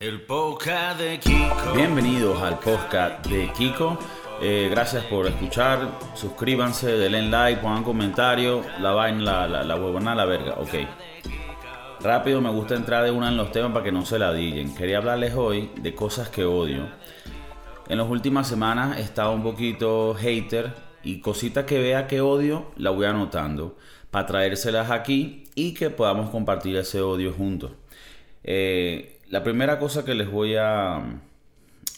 El podcast de Kiko. Bienvenidos al podcast de Kiko. Eh, gracias por escuchar. Suscríbanse, denle like, pongan comentarios. La vaina, la, la, la la verga. Ok. Rápido, me gusta entrar de una en los temas para que no se la digan. Quería hablarles hoy de cosas que odio. En las últimas semanas he estado un poquito hater y cositas que vea que odio la voy anotando para traérselas aquí y que podamos compartir ese odio juntos. Eh, la primera cosa que les voy a,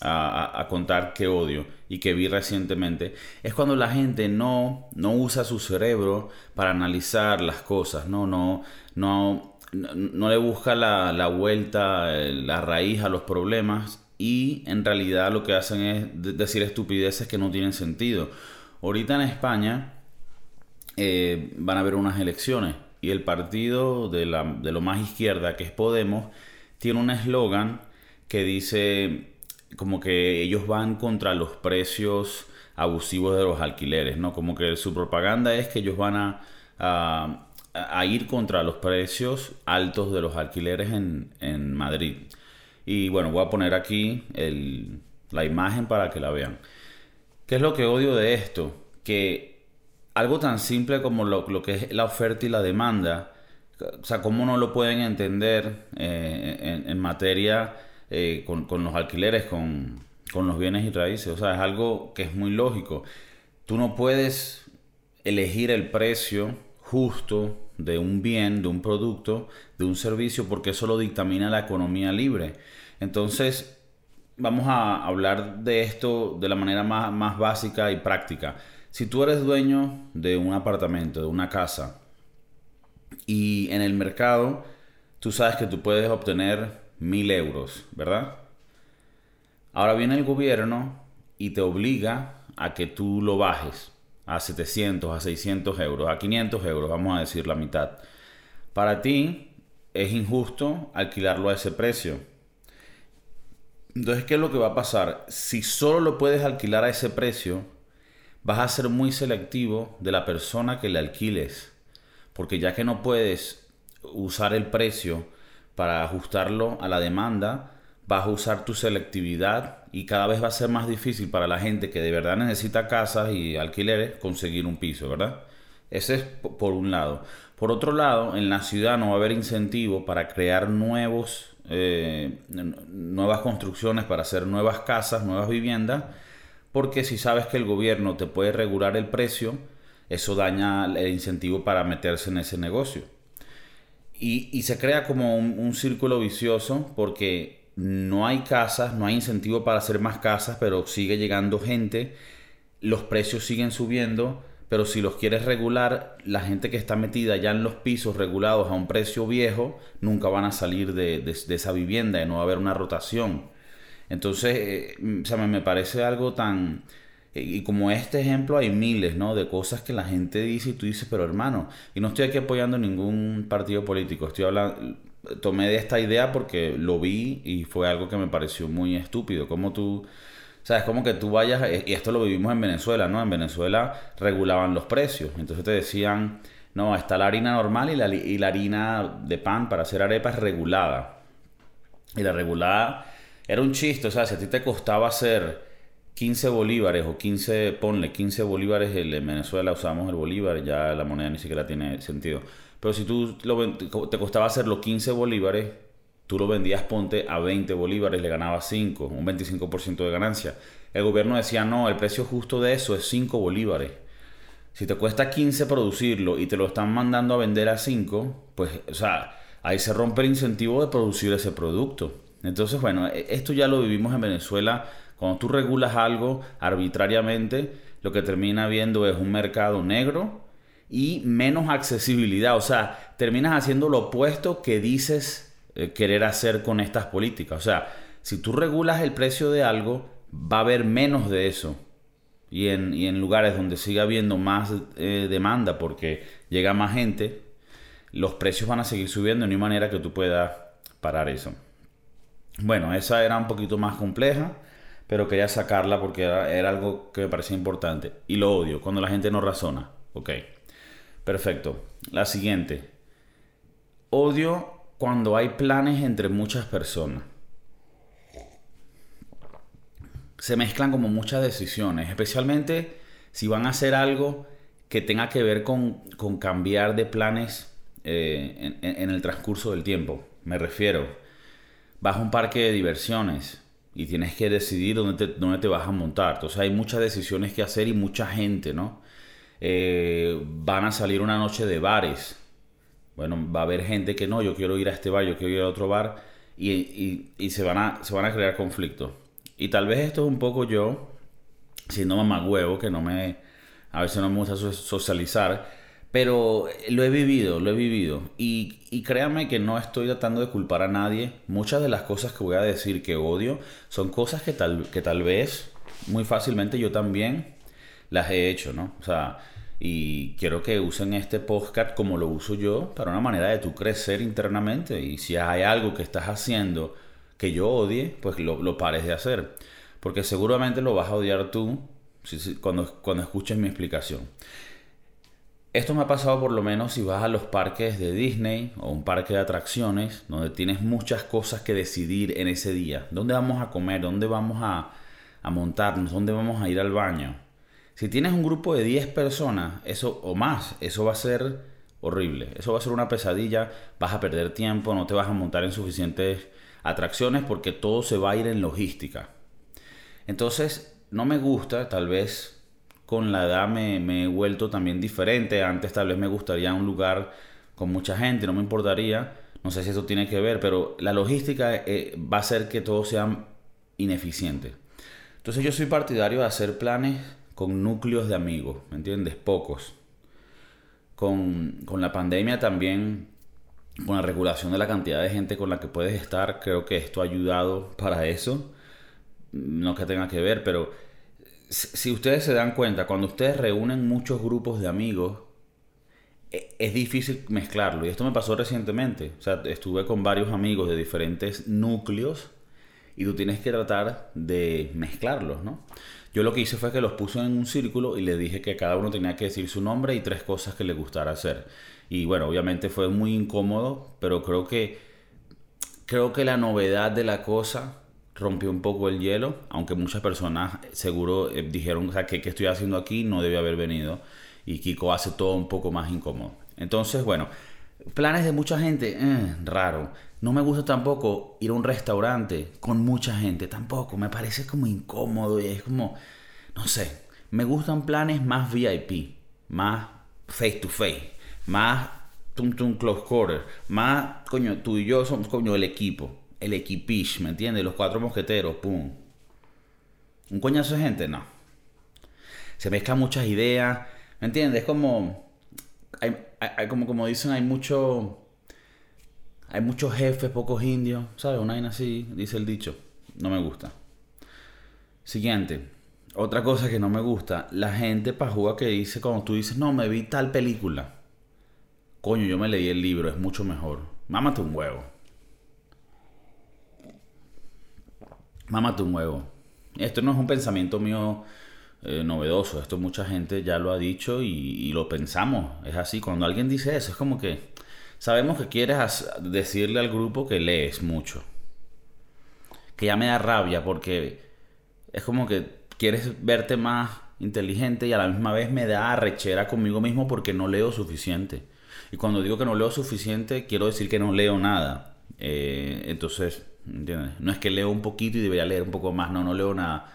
a, contar que odio y que vi recientemente es cuando la gente no, no usa su cerebro para analizar las cosas, no, no, no, no, le busca la, la, vuelta, la raíz a los problemas y en realidad lo que hacen es decir estupideces que no tienen sentido. Ahorita en España eh, van a haber unas elecciones y el partido de, la, de lo más izquierda, que es Podemos, tiene un eslogan que dice como que ellos van contra los precios abusivos de los alquileres, ¿no? Como que su propaganda es que ellos van a, a, ir contra los precios altos de los alquileres en, en, Madrid. Y bueno, voy a poner aquí la imagen para que la vean. ¿Qué es lo que odio de esto? Que algo tan simple como lo, lo que es la oferta y la demanda, o sea, ¿cómo no lo pueden entender eh, en, materia eh, con, los alquileres, con, los bienes y raíces? O sea, es algo que es muy lógico. Tú no puedes elegir el precio justo de un bien, de un producto, de un servicio, porque eso lo dictamina la economía libre. Entonces, vamos a hablar de esto de la manera más, más básica y práctica. Si tú eres dueño de un apartamento, de una casa, y en el mercado, tú sabes que tú puedes obtener mil euros, ¿verdad? Ahora viene el gobierno y te obliga a que tú lo bajes a 700, a 600 euros, a 500 euros, vamos a decir la mitad. Para ti es injusto alquilarlo a ese precio. Entonces, ¿qué es lo que va a pasar? Si solo lo puedes alquilar a ese precio, vas a ser muy selectivo de la persona que le alquiles porque ya que no puedes usar el precio para ajustarlo a la demanda, vas a usar tu selectividad y cada vez va a ser más difícil para la gente que de verdad necesita casas y alquileres conseguir un piso, ¿verdad? Ese es por un lado. Por otro lado, en la ciudad no va a haber incentivo para crear nuevos, eh, nuevas construcciones, para hacer nuevas casas, nuevas viviendas, porque si sabes que el gobierno te puede regular el precio, eso daña el incentivo para meterse en ese negocio. Y, se crea como un, círculo vicioso porque no hay casas, no hay incentivo para hacer más casas, pero sigue llegando gente, los precios siguen subiendo, pero si los quieres regular, la gente que está metida ya en los pisos regulados a un precio viejo, nunca van a salir de, esa vivienda y no va a haber una rotación. Entonces, eh, me parece algo tan, y como este ejemplo hay miles, ¿no? De cosas que la gente dice y tú dices, pero hermano, y no estoy aquí apoyando ningún partido político, estoy hablando, tomé de esta idea porque lo vi y fue algo que me pareció muy estúpido, como tú, sabes, como que tú vayas, y esto lo vivimos en Venezuela, ¿no? En Venezuela regulaban los precios, entonces te decían, no, está la harina normal y la, y la harina de pan para hacer arepas regulada. Y la regulada era un chiste, o sea, si a ti te costaba hacer 15 bolívares o 15, ponle 15 bolívares, en Venezuela usamos el bolívar, ya la moneda ni siquiera tiene sentido. Pero si tú te costaba hacerlo 15 bolívares, tú lo vendías, ponte a 20 bolívares, le ganabas 5, un 25% de ganancia. El gobierno decía, no, el precio justo de eso es 5 bolívares. Si te cuesta 15 producirlo y te lo están mandando a vender a 5, pues, o sea, ahí se rompe el incentivo de producir ese producto. Entonces, bueno, e, esto ya lo vivimos en Venezuela cuando tú regulas algo arbitrariamente, lo que termina viendo es un mercado negro y menos accesibilidad. O sea, terminas haciendo lo opuesto que dices eh, querer hacer con estas políticas. O sea, si tú regulas el precio de algo, va a haber menos de eso. Y en, lugares donde siga habiendo más eh, demanda porque llega más gente, los precios van a seguir subiendo. No hay manera que tú puedas parar eso. Bueno, esa era un poquito más compleja pero quería sacarla porque era, algo que me parecía importante. Y lo odio, cuando la gente no razona. Ok, perfecto. La siguiente. Odio cuando hay planes entre muchas personas. se mezclan como muchas decisiones, especialmente si van a hacer algo que tenga que ver con, con cambiar de planes eh, en, en, el transcurso del tiempo. Me refiero, vas a un parque de diversiones y tienes que decidir dónde te, dónde te vas a montar. Entonces hay muchas decisiones que hacer y mucha gente, ¿no? Eh, van a salir una noche de bares. Bueno, va a haber gente que no, yo quiero ir a este bar, yo quiero ir a otro bar y, y, y se, van a, se van a crear conflictos. Y tal vez esto es un poco yo, siendo mamá huevo, que no me, a veces no me gusta socializar, pero lo he vivido, lo he vivido. Y, y créanme que no estoy tratando de culpar a nadie. Muchas de las cosas que voy a decir que odio son cosas que tal, que tal vez muy fácilmente yo también las he hecho, ¿no? O sea, y quiero que usen este podcast como lo uso yo para una manera de tú crecer internamente. Y si hay algo que estás haciendo que yo odie, pues lo, lo pares de hacer. Porque seguramente lo vas a odiar tú cuando, cuando escuches mi explicación. Esto me ha pasado por lo menos si vas a los parques de Disney o un parque de atracciones donde tienes muchas cosas que decidir en ese día. ¿Dónde vamos a comer? ¿Dónde vamos a, a montarnos? ¿Dónde vamos a ir al baño? Si tienes un grupo de 10 personas eso, o más, eso va a ser horrible. Eso va a ser una pesadilla. Vas a perder tiempo, no te vas a montar en suficientes atracciones porque todo se va a ir en logística. Entonces, no me gusta, tal vez con la edad me, he vuelto también diferente. Antes tal vez me gustaría un lugar con mucha gente, no me importaría. No sé si eso tiene que ver, pero la logística eh, va a hacer que todo sea ineficiente. Entonces yo soy partidario de hacer planes con núcleos de amigos, ¿me entiendes? Pocos. Con, con la pandemia también con la regulación de la cantidad de gente con la que puedes estar, creo que esto ha ayudado para eso. No que tenga que ver, pero si ustedes se dan cuenta, cuando ustedes reúnen muchos grupos de amigos, e, es difícil mezclarlo. Y esto me pasó recientemente. O sea, estuve con varios amigos de diferentes núcleos y tú tienes que tratar de mezclarlos, ¿no? Yo lo que hice fue que los puse en un círculo y le dije que cada uno tenía que decir su nombre y tres cosas que le gustara hacer. Y bueno, obviamente fue muy incómodo, pero creo que creo que la novedad de la cosa rompió un poco el hielo, aunque muchas personas seguro eh, dijeron, o sea, ¿qué, estoy haciendo aquí? No debe haber venido. Y Kiko hace todo un poco más incómodo. Entonces, bueno, planes de mucha gente, eh, raro. No me gusta tampoco ir a un restaurante con mucha gente, tampoco. Me parece como incómodo y es como, no sé, me gustan planes más VIP, más face to face más tum tum close quarter, más, coño, tú y yo somos, coño, el equipo, el equipish, ¿me entiendes? Los cuatro mosqueteros, pum. Un coñazo de gente, no. Se mezclan muchas ideas, ¿me entiendes? Es como, hay, como, como dicen, hay mucho, hay muchos jefes, pocos indios, ¿sabes? Una vaina así, dice el dicho. No me gusta. Siguiente. Otra cosa que no me gusta, la gente pajúa que dice cuando tú dices, no, me vi tal película coño, yo me leí el libro, es mucho mejor. Mámate un huevo. Mámate un huevo. Esto no es un pensamiento mío eh, novedoso, esto mucha gente ya lo ha dicho y, lo pensamos. Es así, cuando alguien dice eso, es como que sabemos que quieres decirle al grupo que lees mucho. Que ya me da rabia porque es como que quieres verte más inteligente y a la misma vez me da arrechera conmigo mismo porque no leo suficiente. Y cuando digo que no leo suficiente, quiero decir que no leo nada. Eh, entonces, No es que leo un poquito y debería leer un poco más, no, no leo nada.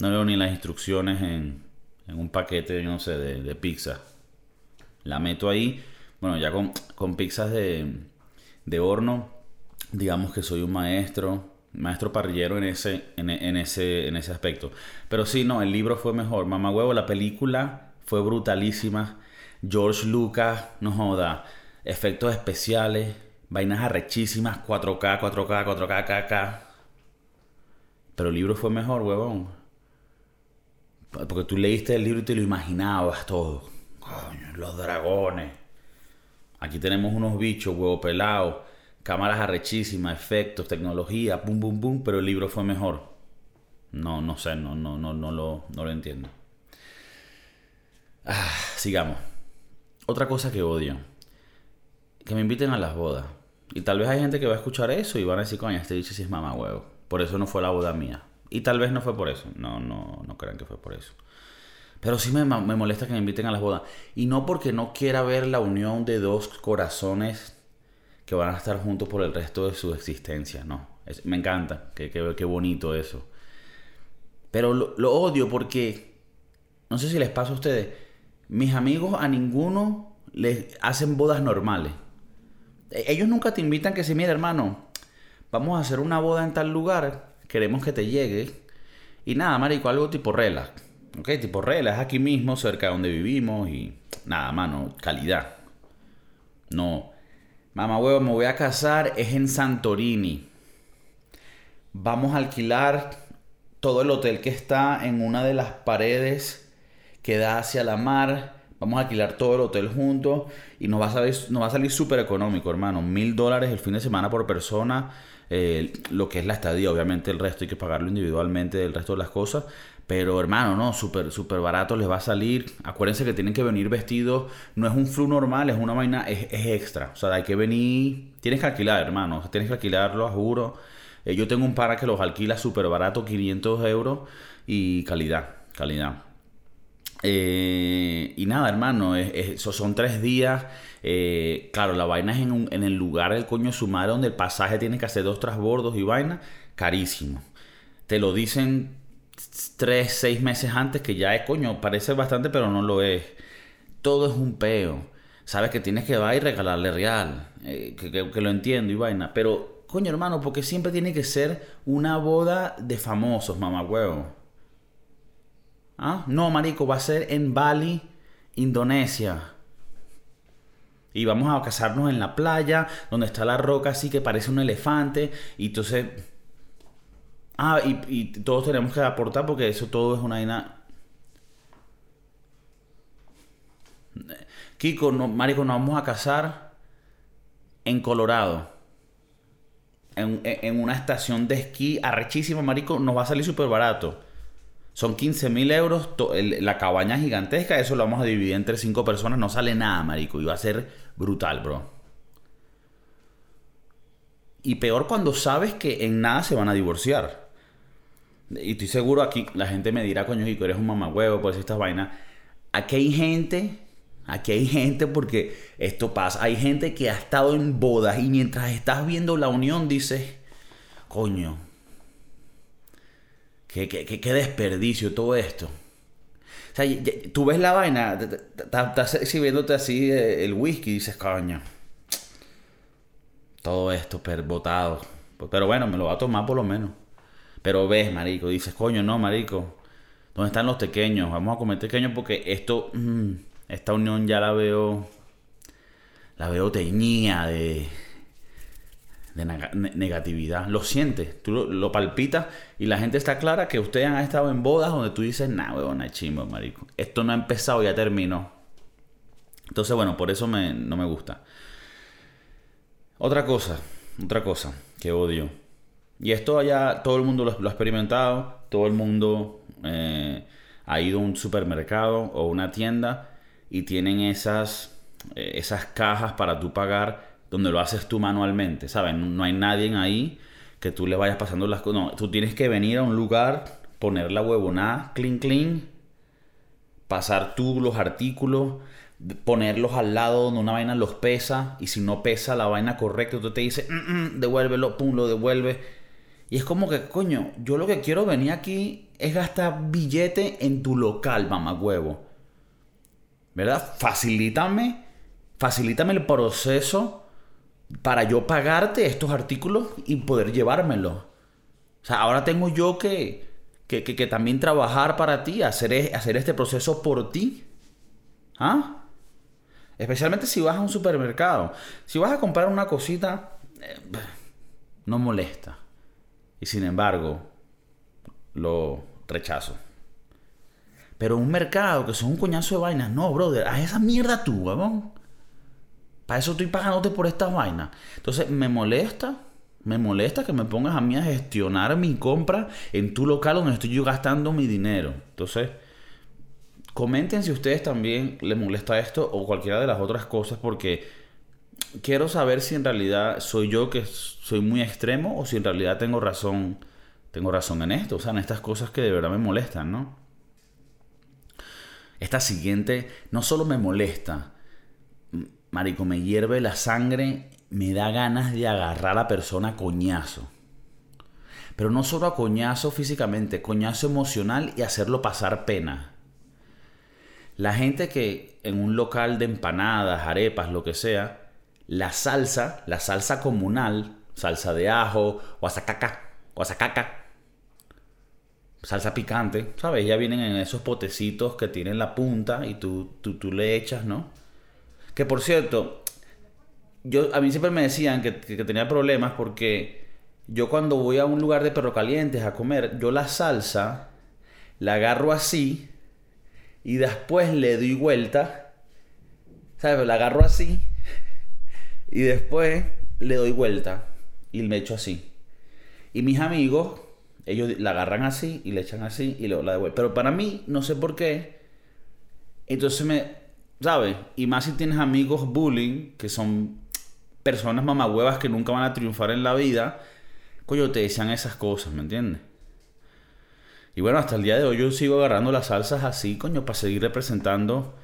No leo ni las instrucciones en, en un paquete, no sé, de, de, pizza. La meto ahí. Bueno, ya con, con pizzas de, de horno, digamos que soy un maestro maestro parrillero en ese, en, en, ese, en ese aspecto. Pero sí, no, el libro fue mejor. Mamá huevo, la película fue brutalísima. George Lucas, no joda, efectos especiales, vainas arrechísimas, 4K, 4K, 4K, KK. Pero el libro fue mejor, huevón. Porque tú leíste el libro y te lo imaginabas todo. Coño, los dragones. Aquí tenemos unos bichos, huevo pelado, cámaras arrechísimas, efectos, tecnología, pum, pum, pum, pero el libro fue mejor. No, no sé, no, no, no, no, lo, no lo entiendo. Ah, sigamos. Otra cosa que odio. Que me inviten a las bodas. Y tal vez hay gente que va a escuchar eso y van a decir, coño, este dicho sí es mamá huevo. Por eso no fue la boda mía. Y tal vez no fue por eso. No, no, no crean que fue por eso. Pero sí me, me molesta que me inviten a las bodas. Y no porque no quiera ver la unión de dos corazones que van a estar juntos por el resto de su existencia. No. me encanta. Qué, qué, bonito eso. Pero lo odio porque. No sé si les pasa a ustedes. Mis amigos a ninguno les hacen bodas normales. Ellos nunca te invitan que si, mira hermano, vamos a hacer una boda en tal lugar, queremos que te llegue. Y nada, marico, algo tipo relax. ¿Ok? Tipo relax, aquí mismo, cerca de donde vivimos y nada, mano, calidad. No. Mamá huevo, me voy a casar, es en Santorini. Vamos a alquilar todo el hotel que está en una de las paredes que da hacia la mar Vamos a alquilar todo el hotel juntos y nos va a salir, nos súper económico, hermano. Mil dólares el fin de semana por persona. Eh, lo que es la estadía, obviamente el resto hay que pagarlo individualmente del resto de las cosas. Pero hermano, no, súper súper barato les va a salir. Acuérdense que tienen que venir vestidos. No es un flu normal, es una vaina, es, extra. O sea, hay que venir. Tienes que alquilar, hermano. Tienes que alquilarlo, juro. Eh, yo tengo un para que los alquila súper barato, 500 euros. Y calidad, calidad. Eh, y nada, hermano, esos son tres días. Eh, claro, la vaina es en, en, el lugar del coño su madre donde el pasaje tiene que hacer dos trasbordos y vaina, carísimo. Te lo dicen tres, seis meses antes que ya es coño, parece bastante, pero no lo es. Todo es un peo. Sabes que tienes que ir y regalarle real, eh, que, que, lo entiendo y vaina, pero coño, hermano, porque siempre tiene que ser una boda de famosos, mamá huevo. ¿Ah? No, marico, va a ser en Bali, Indonesia. Y vamos a casarnos en la playa, donde está la roca así que parece un elefante. Y entonces... Ah, y, todos tenemos que aportar porque eso todo es una vaina... Kiko, no, marico, nos vamos a casar en Colorado. En, en una estación de esquí arrechísima, marico, nos va a salir súper barato. Son 15 mil euros la cabaña gigantesca. Eso lo vamos a dividir entre 5 personas. No sale nada, marico. Y va a ser brutal, bro. Y peor cuando sabes que en nada se van a divorciar. Y estoy seguro aquí, la gente me dirá, coño, Kiko, eres un mamagüevo, pues estas vainas. Aquí hay gente, aquí hay gente porque esto pasa. Hay gente que ha estado en bodas y mientras estás viendo la unión dices, coño, Qué, desperdicio todo esto. O sea, tú ves la vaina, estás exhibiéndote así eh, el whisky dices, coño, todo esto botado. Pero bueno, me lo va a tomar por lo menos. Pero ves, marico, dices, coño, no, marico, ¿dónde están los pequeños? Vamos a comer pequeños porque esto, mm, esta unión ya la veo, la veo teñida de de negatividad. Lo sientes, tú lo, palpitas y la gente está clara que ustedes han estado en bodas donde tú dices, nah, huevona, chimbo, marico. Esto no ha empezado, ya terminó. Entonces, bueno, por eso no me gusta. Otra cosa, otra cosa que odio. Y esto ya todo el mundo lo, ha experimentado, todo el mundo eh, ha ido a un supermercado o una tienda y tienen esas, eh, esas cajas para tú pagar donde lo haces tú manualmente, ¿sabes? No hay nadie ahí que tú le vayas pasando las cosas. No, tú tienes que venir a un lugar, poner la huevonada, clean, clean, pasar tú los artículos, ponerlos al lado donde una vaina los pesa y si no pesa la vaina correcta, tú te dice, mm, mm, devuélvelo, pum, lo devuelve. Y es como que, coño, yo lo que quiero venir aquí es gastar billete en tu local, mamá huevo. ¿Verdad? Facilítame, facilítame el proceso para yo pagarte estos artículos y poder llevármelos. O sea, ahora tengo yo que, que, también trabajar para ti, hacer, e, hacer este proceso por ti. ¿Ah? Especialmente si vas a un supermercado. Si vas a comprar una cosita, eh, no molesta. Y sin embargo, lo rechazo. Pero un mercado que son un coñazo de vainas, no, brother, haz esa mierda tú, huevón. Para eso estoy pagándote por esta vaina. Entonces, me molesta, me molesta que me pongas a mí a gestionar mi compra en tu local donde estoy yo gastando mi dinero. Entonces, comenten si ustedes también les molesta esto o cualquiera de las otras cosas porque quiero saber si en realidad soy yo que soy muy extremo o si en realidad tengo razón tengo razón en esto, o sea, en estas cosas que de verdad me molestan, ¿no? Esta siguiente no solo me molesta, marico, me hierve la sangre, me da ganas de agarrar a la persona a coñazo. Pero no solo a coñazo físicamente, coñazo emocional y hacerlo pasar pena. La gente que en un local de empanadas, arepas, lo que sea, la salsa, la salsa comunal, salsa de ajo, guasacaca, guasacaca, salsa picante, ¿sabes? Ya vienen en esos potecitos que tienen la punta y tú, tú, le echas, ¿no? Que por cierto, yo, a mí siempre me decían que, tenía problemas porque yo cuando voy a un lugar de perro calientes a comer, yo la salsa la agarro así y después le doy vuelta, ¿sabes? La agarro así y después le doy vuelta y me echo así. Y mis amigos ellos la agarran así y le echan así y luego la devuelven. Pero para mí, no sé por qué. Entonces me. ¿Sabes? Y más si tienes amigos bullying, que son personas mamahuevas que nunca van a triunfar en la vida, coño, te decían esas cosas, ¿me entiendes? Y bueno, hasta el día de hoy yo sigo agarrando las salsas así, coño, para seguir representando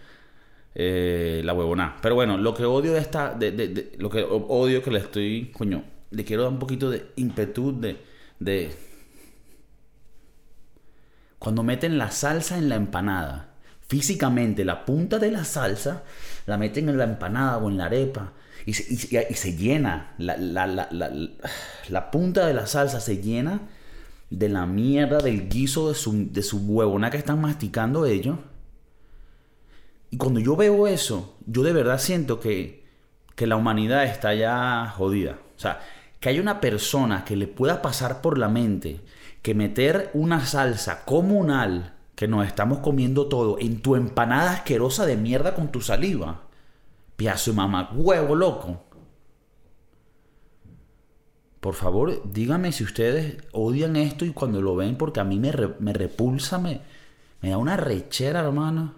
eh, la huevona. Pero bueno, lo que odio de esta. De, de, lo que odio que le estoy. Coño, le quiero dar un poquito de impetud de. de cuando meten la salsa en la empanada. Físicamente, la punta de la salsa la meten en la empanada o en la arepa y se, llena. La, punta de la salsa se llena de la mierda del guiso de su, de que están masticando ellos. Y cuando yo veo eso, yo de verdad siento que, que la humanidad está ya jodida. O sea, que hay una persona que le pueda pasar por la mente que meter una salsa comunal que nos estamos comiendo todo en tu empanada asquerosa de mierda con tu saliva. Piazo mamá, huevo loco. Por favor, díganme si ustedes odian esto y cuando lo ven, porque a mí me, me repulsa, me, me da una rechera, hermano.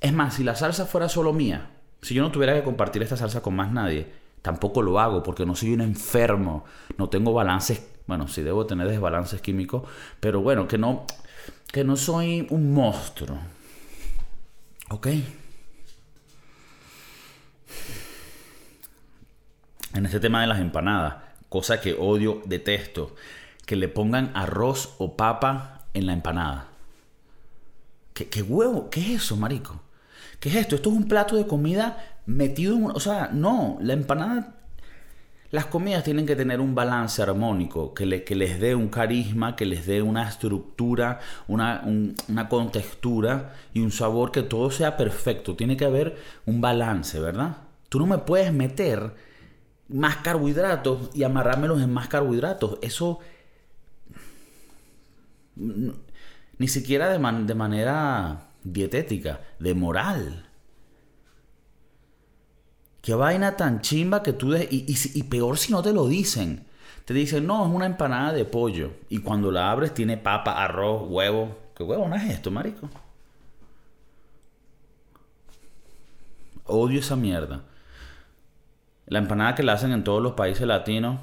Es más, si la salsa fuera solo mía, si yo no tuviera que compartir esta salsa con más nadie, tampoco lo hago porque no soy un enfermo, no tengo balances bueno, sí debo tener desbalances químicos, pero bueno, que no, que no soy un monstruo. ¿Ok? En este tema de las empanadas, cosa que odio, detesto, que le pongan arroz o papa en la empanada. ¿Qué, qué huevo? ¿Qué es eso, marico? ¿Qué es esto? Esto es un plato de comida metido en un... O sea, no, la empanada las comidas tienen que tener un balance armónico, que, les dé un carisma, que les dé una estructura, una, una contextura y un sabor que todo sea perfecto. Tiene que haber un balance, ¿verdad? Tú no me puedes meter más carbohidratos y amarrármelos en más carbohidratos. Eso ni siquiera de, de manera dietética, de moral. Qué vaina tan chimba que tú... De, y, peor si no te lo dicen. Te dicen, no, es una empanada de pollo. Y cuando la abres tiene papa, arroz, huevo. ¿Qué huevo no es esto, marico? Odio esa mierda. La empanada que la hacen en todos los países latinos.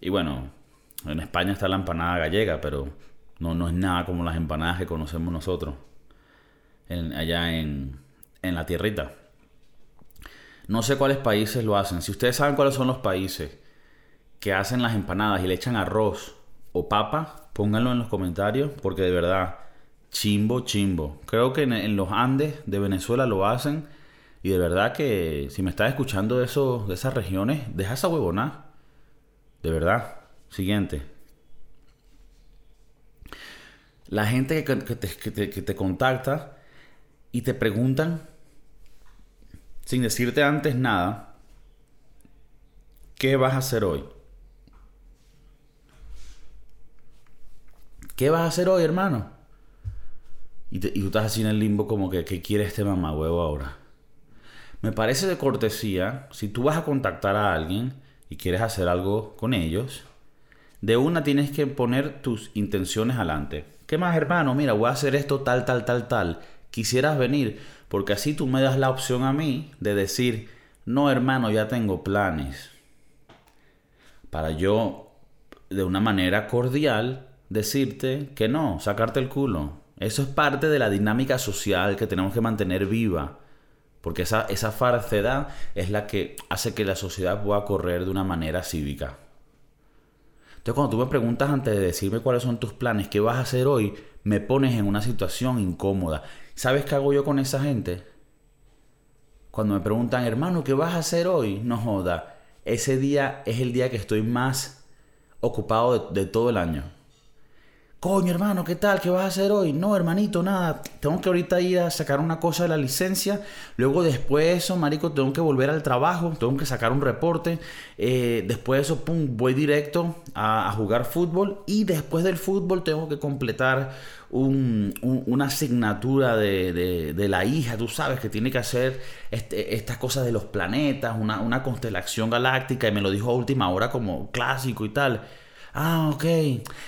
Y bueno, en España está la empanada gallega, pero no, no es nada como las empanadas que conocemos nosotros. allá en, en la tierrita. No sé cuáles países lo hacen. Si ustedes saben cuáles son los países que hacen las empanadas y le echan arroz o papa, pónganlo en los comentarios porque de verdad, chimbo, chimbo. Creo que en, los Andes de Venezuela lo hacen y de verdad que si me estás escuchando de, esos, de esas regiones, deja esa huevona. De verdad. Siguiente. La gente que, que te contacta y te preguntan sin decirte antes nada, ¿qué vas a hacer hoy? ¿Qué vas a hacer hoy, hermano? Y, tú estás así en el limbo como que, ¿qué quiere este mamá huevo ahora? Me parece de cortesía, si tú vas a contactar a alguien y quieres hacer algo con ellos, de una tienes que poner tus intenciones adelante. ¿Qué más, hermano? Mira, voy a hacer esto tal, tal, tal, tal. Quisieras venir. Porque así tú me das la opción a mí de decir, no hermano, ya tengo planes para yo de una manera cordial decirte que no, sacarte el culo. Eso es parte de la dinámica social que tenemos que mantener viva. Porque esa, esa farcedad es la que hace que la sociedad pueda correr de una manera cívica. Entonces, cuando tú me preguntas antes de decirme cuáles son tus planes, qué vas a hacer hoy, me pones en una situación incómoda. ¿Sabes qué hago yo con esa gente? Cuando me preguntan, hermano, ¿qué vas a hacer hoy? No joda. Ese día es el día que estoy más ocupado de, todo el año. Coño, hermano, ¿qué tal? ¿Qué vas a hacer hoy? No, hermanito, nada. Tengo que ahorita ir a sacar una cosa de la licencia. Luego, después de eso, marico, tengo que volver al trabajo. Tengo que sacar un reporte. Eh, después de eso, pum, voy directo a, jugar fútbol. Y después del fútbol, tengo que completar una asignatura de, la hija. Tú sabes que tiene que hacer este, estas cosas de los planetas, una, una constelación galáctica. Y me lo dijo a última hora como clásico y tal. Ah, ok.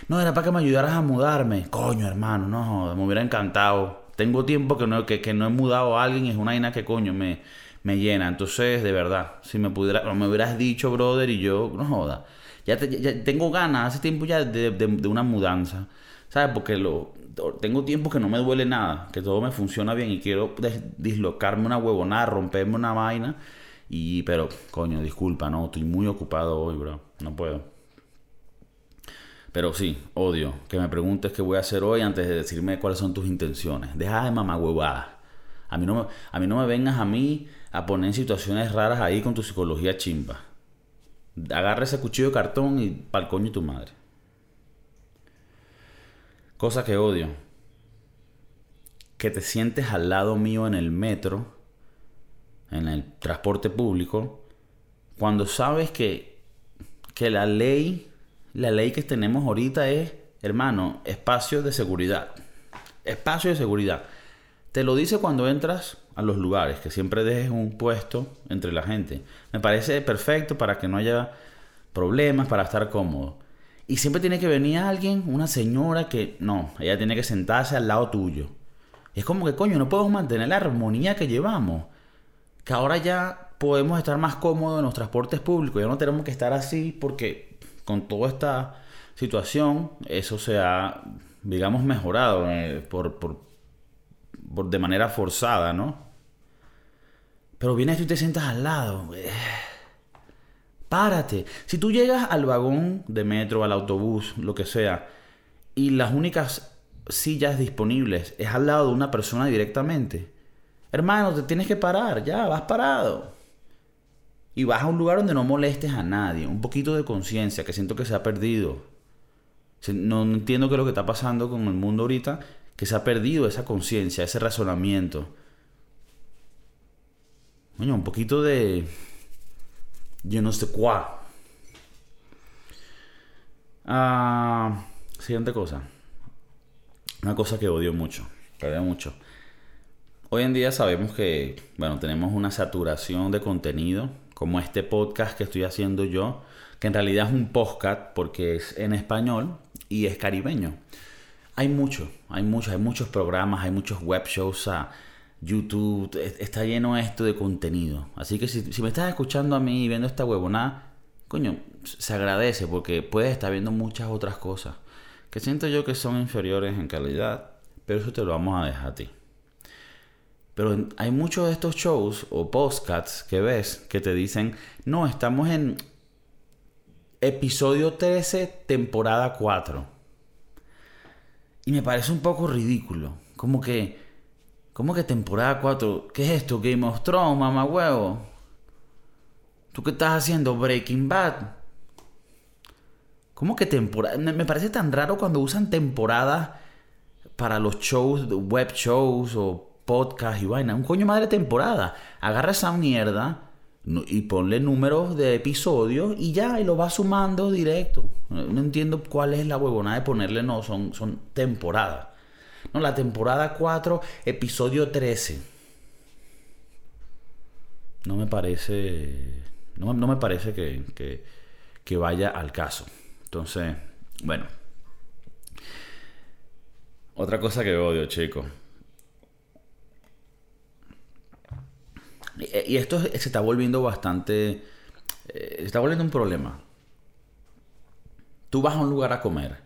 No, era para que me ayudaras a mudarme. Coño, hermano, no, me hubiera encantado. Tengo tiempo que no, que, no he mudado a alguien, es una vaina que coño me, me llena. Entonces, de verdad, si me pudiera, me hubieras dicho, brother, y yo, no joda. Ya, tengo ganas, hace tiempo ya de, de, una mudanza. ¿Sabes? Porque lo, tengo tiempo que no me duele nada, que todo me funciona bien y quiero dislocarme una huevonada, romperme una vaina. Y, pero, coño, disculpa, no, estoy muy ocupado hoy, bro. No puedo. Pero sí, odio que me preguntes qué voy a hacer hoy antes de decirme cuáles son tus intenciones. Deja de mamá huevada. A mí, no me, a mí no me vengas a mí a poner en situaciones raras ahí con tu psicología chimba. Agarra ese cuchillo de cartón y pa'l coño tu madre. Cosa que odio. Que te sientes al lado mío en el metro, en el transporte público, cuando sabes que, que la ley la ley que tenemos ahorita es, hermano, espacio de seguridad. Espacio de seguridad. Te lo dice cuando entras a los lugares, que siempre dejes un puesto entre la gente. Me parece perfecto para que no haya problemas, para estar cómodo. Y siempre tiene que venir alguien, una señora que no, ella tiene que sentarse al lado tuyo. es como que, coño, no podemos mantener la armonía que llevamos. Que ahora ya podemos estar más cómodos en los transportes públicos. Ya no tenemos que estar así porque con toda esta situación, eso se ha, digamos, mejorado eh, por, por, de manera forzada, ¿no? Pero vienes tú y te sientas al lado. Eh, párate. Si tú llegas al vagón de metro, al autobús, lo que sea, y las únicas sillas disponibles es al lado de una persona directamente, hermano, te tienes que parar, ya, vas parado y vas a un lugar donde no molestes a nadie, un poquito de conciencia, que siento que se ha perdido. No, entiendo qué es lo que está pasando con el mundo ahorita, que se ha perdido esa conciencia, ese razonamiento. Coño, un poquito de... Yo no sé cuál. Ah, siguiente cosa. Una cosa que odio mucho. Que odio mucho. Hoy en día sabemos que, bueno, tenemos una saturación de contenido como este podcast que estoy haciendo yo, que en realidad es un podcast porque es en español y es caribeño. Hay mucho, hay muchos, hay muchos programas, hay muchos web shows, YouTube, está lleno esto de contenido. Así que si, me estás escuchando a mí y viendo esta huevonada, coño, se agradece porque puedes estar viendo muchas otras cosas que siento yo que son inferiores en calidad, pero eso te lo vamos a dejar a ti. Pero hay muchos de estos shows o podcasts que ves que te dicen, no, estamos en episodio 13, temporada 4. Y me parece un poco ridículo. Como que, como que temporada 4? ¿Qué es esto? Game of Thrones, mamá huevo. ¿Tú qué estás haciendo? Breaking Bad. ¿Cómo que temporada? Me parece tan raro cuando usan temporada para los shows, web shows o podcast y vaina. Un coño madre temporada. Agarra esa mierda y ponle números de episodios y ya, y lo va sumando directo. No entiendo cuál es la huevona de ponerle, no, son, son temporadas. No, la temporada 4, episodio 13. No me parece. No, me parece que, que, que vaya al caso. Entonces, bueno. Otra cosa que odio, chicos Y esto se está volviendo bastante... Eh, se está volviendo un problema. tú vas a un lugar a comer.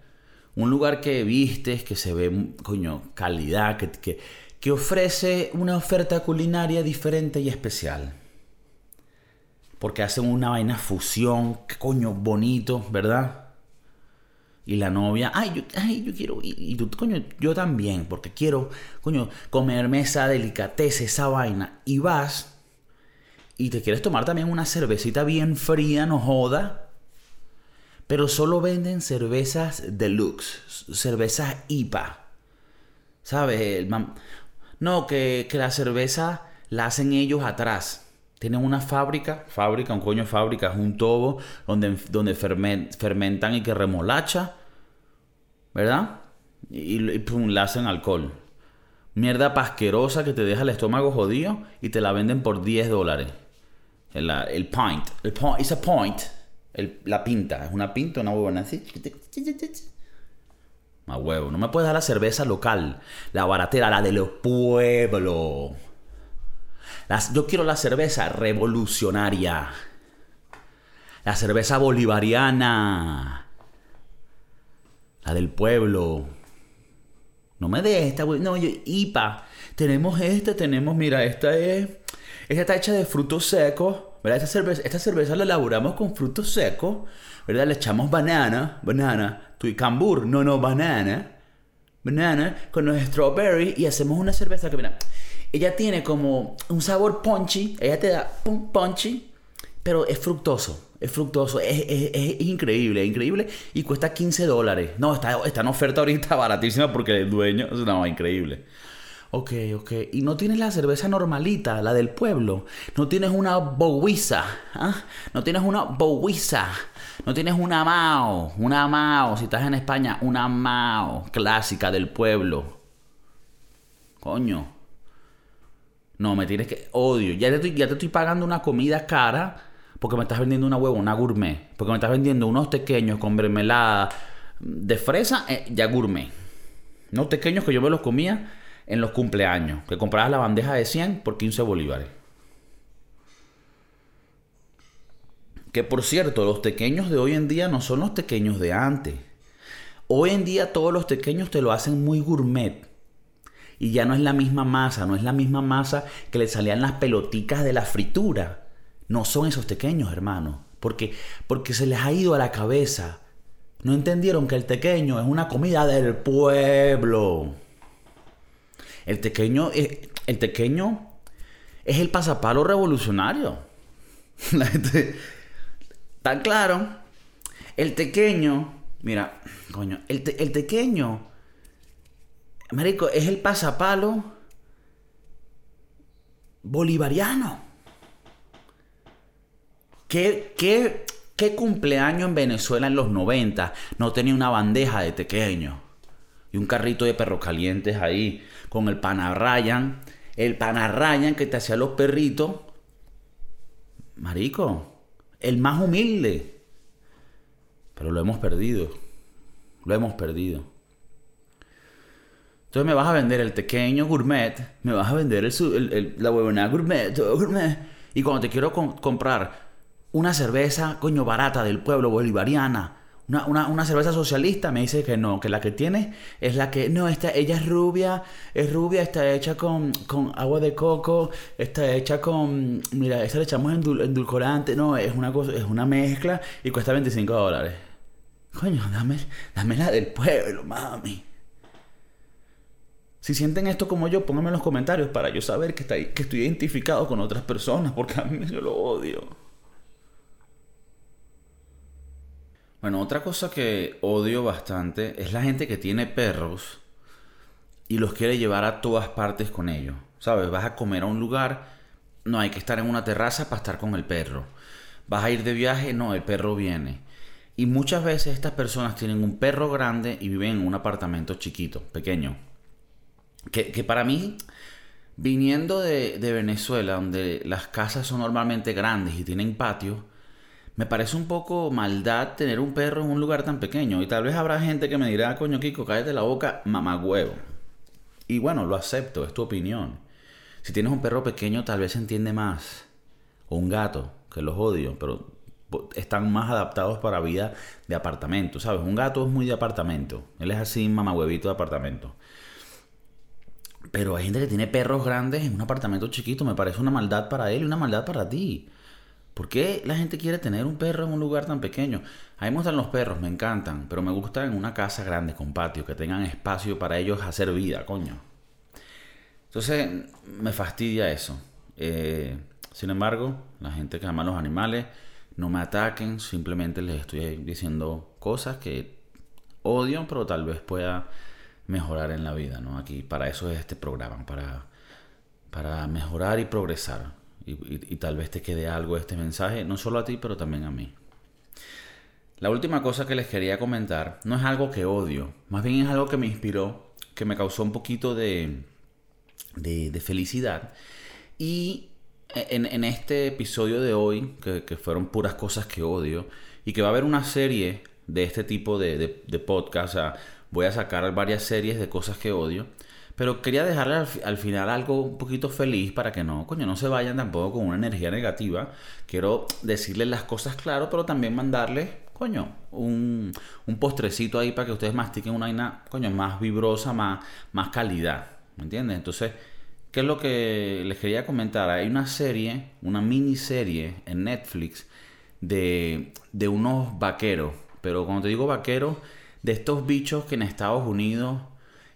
Un lugar que vistes, que se ve, coño, calidad, que, que, que ofrece una oferta culinaria diferente y especial. Porque hacen una vaina fusión, qué coño, bonito, ¿verdad? Y la novia, ay, yo, ay, yo quiero, y, y, tú, coño, yo también, porque quiero, coño, comerme esa delicateza, esa vaina. Y vas y te quieres tomar también una cervecita bien fría, no joda. Pero solo venden cervezas deluxe, cervezas IPA. ¿Sabes? No, que, que la cerveza la hacen ellos atrás. Tienen una fábrica, fábrica, un coño fábrica, es un tobo donde, donde fermentan y que remolacha, ¿verdad? Y, pum, la hacen alcohol. Mierda pasquerosa que te deja el estómago jodido y te la venden por 10 dólares. El, el pint, el point, it's a point, el, la pinta, es una pinta, una huevona así. Más huevo, no me puedes dar la cerveza local, la baratera, la de los pueblos yo quiero la cerveza revolucionaria. La cerveza bolivariana. La del pueblo. No me des esta, no, yo, IPA. Tenemos esta, tenemos, mira, esta es. Esta está hecha de frutos secos, ¿verdad? Esta cerveza, esta cerveza la elaboramos con frutos secos, ¿verdad? Le echamos banana, banana, tu cambur, no, no, banana, banana, con los strawberries y hacemos una cerveza que, mira, ella tiene como un sabor punchy, ella te da un punchy, pero es fructoso, es fructoso, es, es, increíble, es increíble y cuesta 15 dólares. No, está, está en oferta ahorita baratísima porque el dueño, no, increíble. Ok, ok. Y no tienes la cerveza normalita, la del pueblo. No tienes una Bowisa. ¿ah? No tienes una Bowisa. No tienes una Mao. Una Mao. Si estás en España, una Mao clásica del pueblo. Coño. No, me tienes que. Odio. Ya te, estoy, ya te estoy pagando una comida cara porque me estás vendiendo una huevo, una gourmet. Porque me estás vendiendo unos pequeños con mermelada de fresa, eh, ya gourmet. Unos pequeños que yo me los comía en los cumpleaños. Que comprabas la bandeja de 100 por 15 bolívares. Que por cierto, los pequeños de hoy en día no son los pequeños de antes. Hoy en día todos los pequeños te lo hacen muy gourmet. Y ya no es la misma masa, no es la misma masa que le salían las peloticas de la fritura. No son esos pequeños, hermano. Porque, porque se les ha ido a la cabeza. No entendieron que el tequeño es una comida del pueblo. El tequeño, eh, el tequeño es el pasapalo revolucionario. La gente. Tan claro. El tequeño. Mira, coño. El, el tequeño Marico, es el pasapalo bolivariano. ¿Qué, qué, qué cumpleaños en Venezuela en los 90 no tenía una bandeja de tequeño? Y un carrito de perros calientes ahí, con el panarrayan. El panarrayan que te hacía los perritos. Marico, el más humilde. Pero lo hemos perdido. Lo hemos perdido. Entonces me vas a vender el pequeño gourmet, me vas a vender la huevona gourmet, gourmet. Y cuando te quiero comprar una cerveza, coño, barata del pueblo bolivariana, una, cerveza socialista, me dice que no, que la que tiene es la que, no, esta, ella es rubia, es rubia, está hecha con, con agua de coco, está hecha con, mira, esta le echamos endulcorante, no, es una cosa, es una mezcla y cuesta 25 dólares. Coño, dame, dame la del pueblo, mami. Si sienten esto como yo, pónganme en los comentarios para yo saber que, que estoy identificado con otras personas, porque a mí yo lo odio. Bueno, otra cosa que odio bastante es la gente que tiene perros y los quiere llevar a todas partes con ellos. ¿Sabes? Vas a comer a un lugar, no hay que estar en una terraza para estar con el perro. Vas a ir de viaje, no, el perro viene. Y muchas veces estas personas tienen un perro grande y viven en un apartamento chiquito, pequeño que, para mí, viniendo de, Venezuela, donde las casas son normalmente grandes y tienen patio, me parece un poco maldad tener un perro en un lugar tan pequeño. Y tal vez habrá gente que me dirá, coño Kiko, cállate la boca, mamagüevo. Y bueno, lo acepto, es tu opinión. Si tienes un perro pequeño, tal vez se entiende más. O un gato, que los odio, pero están más adaptados para vida de apartamento, ¿sabes? Un gato es muy de apartamento. Él es así, mamahuevito de apartamento. Pero hay gente que tiene perros grandes en un apartamento chiquito. Me parece una maldad para él y una maldad para ti. ¿Por qué la gente quiere tener un perro en un lugar tan pequeño? A mí me gustan los perros, me encantan. Pero me gusta en una casa grande, con patio, que tengan espacio para ellos hacer vida, coño. Entonces, me fastidia eso. Eh, sin embargo, la gente que ama los animales, no me ataquen. Simplemente les estoy diciendo cosas que odio, pero tal vez pueda mejorar en la vida, ¿no? Aquí, para eso es este programa, para, para mejorar y progresar. Y, tal vez te quede algo este mensaje, no solo a ti, pero también a mí. La última cosa que les quería comentar no es algo que odio, más bien es algo que me inspiró, que me causó un poquito de, de, felicidad. Y en, en este episodio de hoy, que, que fueron puras cosas que odio, y que va a haber una serie de este tipo de, de, podcast, voy a sacar varias series de cosas que odio, pero quería dejarle al, fi- al final algo un poquito feliz para que no, coño, no se vayan tampoco con una energía negativa. Quiero decirles las cosas claro, pero también mandarles, coño, un, un postrecito ahí para que ustedes mastiquen una vaina, coño, más vibrosa, más, más calidad. ¿Me entiendes? Entonces, ¿qué es lo que les quería comentar? Hay una serie, una miniserie en Netflix de, de unos vaqueros. Pero cuando te digo vaqueros, de estos bichos que en Estados Unidos,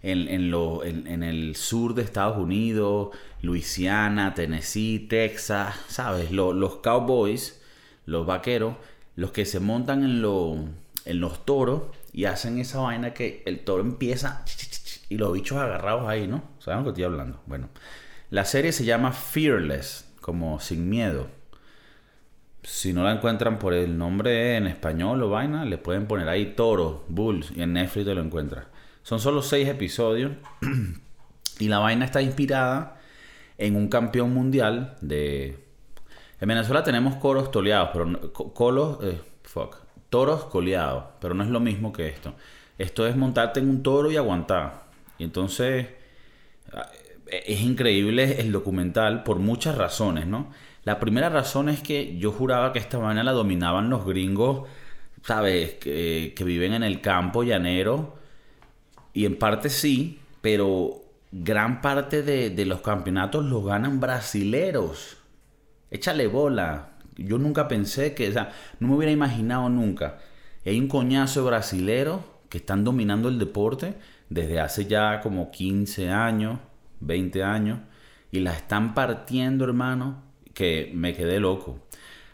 en, en, en, en el sur de Estados Unidos, Luisiana, Tennessee, Texas, ¿sabes? Lo- los cowboys, los vaqueros, los que se montan en, lo- en los toros y hacen esa vaina que el toro empieza y los bichos agarrados ahí, ¿no? ¿Saben lo que estoy hablando? Bueno, la serie se llama Fearless, como sin miedo. Si no la encuentran por el nombre en español o vaina, le pueden poner ahí Toro, Bulls, y en Netflix te lo encuentras. Son solo seis episodios y la vaina está inspirada en un campeón mundial de... En Venezuela tenemos coros toleados, pero colos, eh, fuck, toros coleados, pero no es lo mismo que esto. Esto es montarte en un toro y aguantar. Y entonces ah, es increíble el documental por muchas razones, ¿no? La primera razón es que yo juraba que esta vaina la dominaban los gringos, ¿sabes? Que, que viven en el campo llanero. Y en parte sí, pero gran parte de, de los campeonatos los ganan brasileros. Échale bola. Yo nunca pensé que, o sea, no me hubiera imaginado nunca. Hay un coñazo de que están dominando el deporte desde hace ya como 15 años, 20 años, y la están partiendo, hermano, que me quedé loco.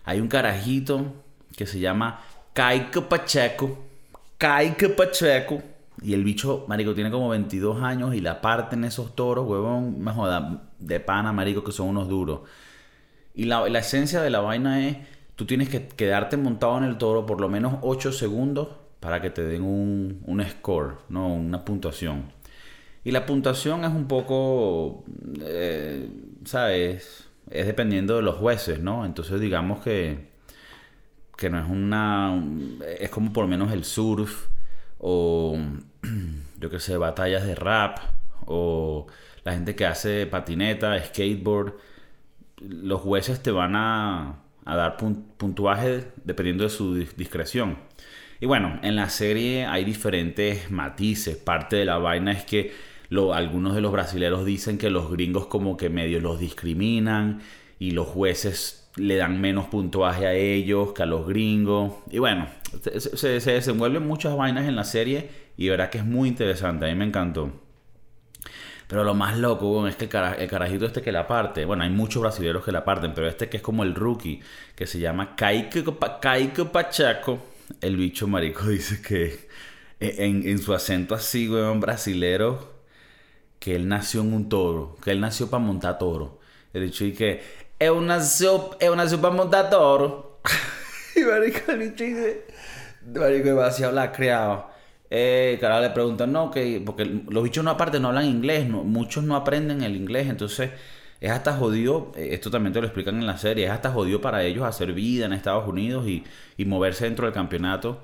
Hay un carajito que se llama Kaique Pacheco. Kaique Pacheco. Y el bicho, marico, tiene como 22 años y la parten esos toros, huevón, me joda, de pana, marico, que son unos duros. Y la, la esencia de la vaina es, tú tienes que quedarte montado en el toro por lo menos 8 segundos para que te den un, un score, ¿no? Una puntuación. Y la puntuación es un poco, eh, ¿sabes? Es dependiendo de los jueces, ¿no? Entonces digamos que, que no es una... Es como por lo menos el surf o yo qué sé, batallas de rap o la gente que hace patineta, skateboard los jueces te van a, a dar pun- puntuaje dependiendo de su dis- discreción. Y bueno, en la serie hay diferentes matices. Parte de la vaina es que algunos de los brasileros dicen que los gringos como que medio los discriminan y los jueces le dan menos puntuaje a ellos que a los gringos. Y bueno, se- se desenvuelven muchas vainas en la serie y verá que es muy interesante. A mí me encantó. Pero lo más loco weón, es que el, cara- el carajito este que la parte, bueno, hay muchos brasileños que la parten, pero este que es como el rookie, que se llama Kaique, Pa- Kaique Pacheco, el bicho marico dice que en, en su acento así, weón, brasilero, que él nació en un toro, que él nació para montar toro. El bicho dice que eu nació, para montar toro. y marico, el bicho dice, marico, demasiado la criado. Eh, cara le preguntan, no, que porque los bichos no aparte no hablan inglés, muchos no aprenden el inglés, entonces es hasta jodido, eh, esto también te lo explican en la serie, es hasta jodido para ellos hacer vida en Estados Unidos y, y moverse dentro del campeonato.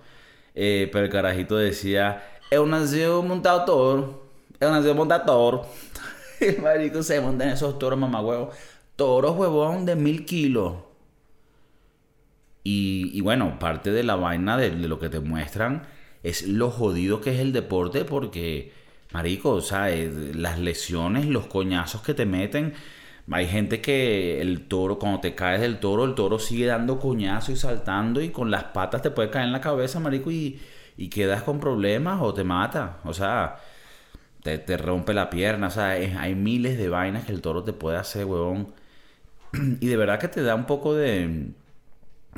Eh, pero el carajito decía, eu nació montado toro, eu nació montado toro. el marico se monta en esos toros, mamá huevo. Toros, huevón, de mil kilos. Y, bueno, parte de la vaina de, lo que te muestran es lo jodido que es el deporte porque, marico, o sea, las lesiones, los coñazos que te meten. Hay gente que el toro, cuando te caes del toro, el toro sigue dando coñazo y saltando y con las patas te puede caer en la cabeza, marico, y, y quedas con problemas o te mata. O sea, te, te rompe la pierna. O sea, hay miles de vainas que el toro te puede hacer, huevón. Y de verdad que te da un poco de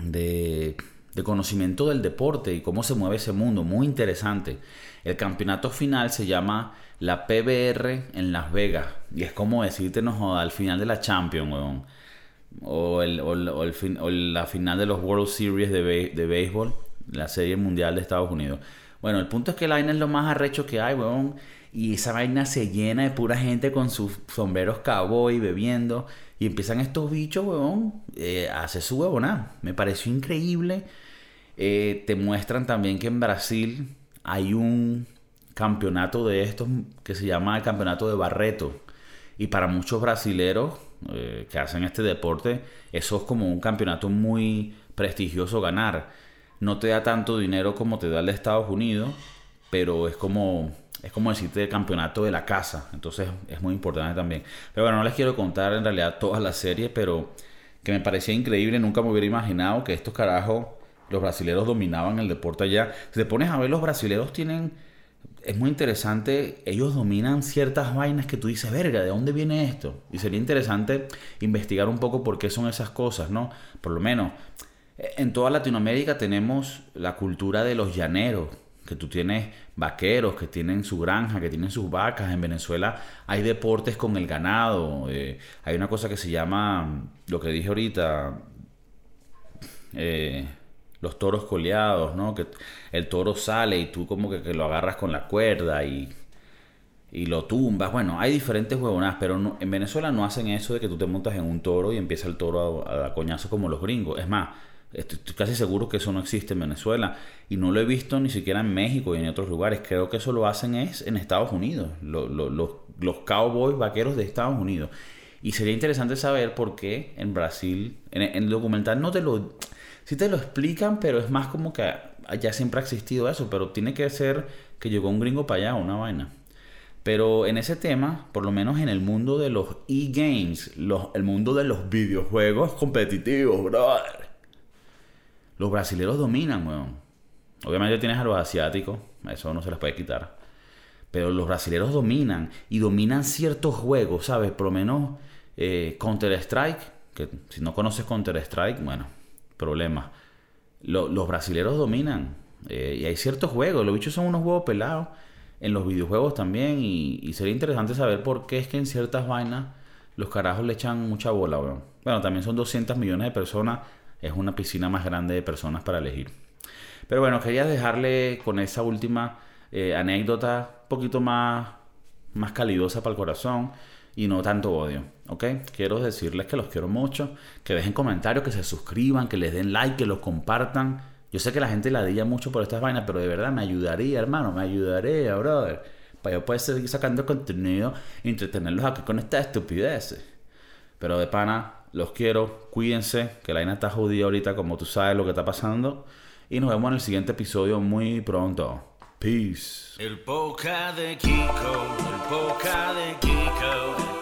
de, conocimiento del deporte y cómo se mueve ese mundo. Muy interesante. El campeonato final se llama la PBR en Las Vegas. Y es como decirte, no al final de la Champions, O, el, la final de los World Series de, de béisbol, la Serie Mundial de Estados Unidos. Bueno, el punto es que la vaina es lo más arrecho que hay, weón. Y esa vaina se llena de pura gente con sus sombreros cowboy bebiendo. Y empiezan estos bichos, weón, eh, a hacer su huevona. Me pareció increíble. Eh, te muestran también que en Brasil hay un campeonato de estos que se llama el campeonato de Barreto. Y para muchos brasileros eh, que hacen este deporte, eso es como un campeonato muy prestigioso ganar. No te da tanto dinero como te da el de Estados Unidos, pero es como es como decirte el campeonato de la casa. Entonces es muy importante también. Pero bueno, no les quiero contar en realidad toda la serie, pero que me parecía increíble. Nunca me hubiera imaginado que estos carajos, los brasileros dominaban el deporte allá. Si te pones a ver, los brasileros tienen... Es muy interesante, ellos dominan ciertas vainas que tú dices, verga, ¿de dónde viene esto? Y sería interesante investigar un poco por qué son esas cosas, ¿no? Por lo menos, en toda Latinoamérica tenemos la cultura de los llaneros, que tú tienes vaqueros que tienen su granja, que tienen sus vacas. En Venezuela hay deportes con el ganado. Eh, hay una cosa que se llama, lo que dije ahorita, eh, los toros coleados, ¿no? Que el toro sale y tú como que, lo agarras con la cuerda y, y lo tumbas. Bueno, hay diferentes huevonas, pero en Venezuela no hacen eso de que tú te montas en un toro y empieza el toro a, a coñazo como los gringos. Es más, Estoy, casi seguro que eso no existe en Venezuela y no lo he visto ni siquiera en México y en otros lugares. Creo que eso lo hacen es en Estados Unidos, los, los cowboys vaqueros de Estados Unidos. Y sería interesante saber por qué en Brasil, en, el documental no te lo... Sí te lo explican, pero es más como que allá siempre ha existido eso, pero tiene que ser que llegó un gringo para allá, una vaina. Pero en ese tema, por lo menos en el mundo de los e-games, el mundo de los videojuegos competitivos, brother los brasileros dominan, weón. Obviamente tienes a los asiáticos, eso no se les puede quitar. Pero los brasileros dominan y dominan ciertos juegos, ¿sabes? Por lo menos eh, Counter-Strike, que si no conoces Counter-Strike, bueno, problema. los brasileros dominan. Eh, y hay ciertos juegos, los bichos son unos huevos pelados en los videojuegos también. Y, sería interesante saber por qué es que en ciertas vainas los carajos le echan mucha bola. Bueno, también son 200 millones de personas es una piscina más grande de personas para elegir. Pero bueno, quería dejarle con esa última eh, anécdota un poquito más, más calidosa para el corazón y no tanto odio, ¿ok? Quiero decirles que los quiero mucho, que dejen comentarios, que se suscriban, que les den like, que los compartan. Yo sé que la gente ladilla mucho por estas vainas, pero de verdad me ayudaría, hermano, me ayudaría, brother. Para yo poder seguir sacando contenido y entretenerlos aquí con estas estupideces. Pero de pana, los quiero, cuídense, que la vaina está jodida ahorita como tú sabes lo que está pasando. Y nos vemos en el siguiente episodio muy pronto. Peace. El poca de Kiko, el poca de Kiko.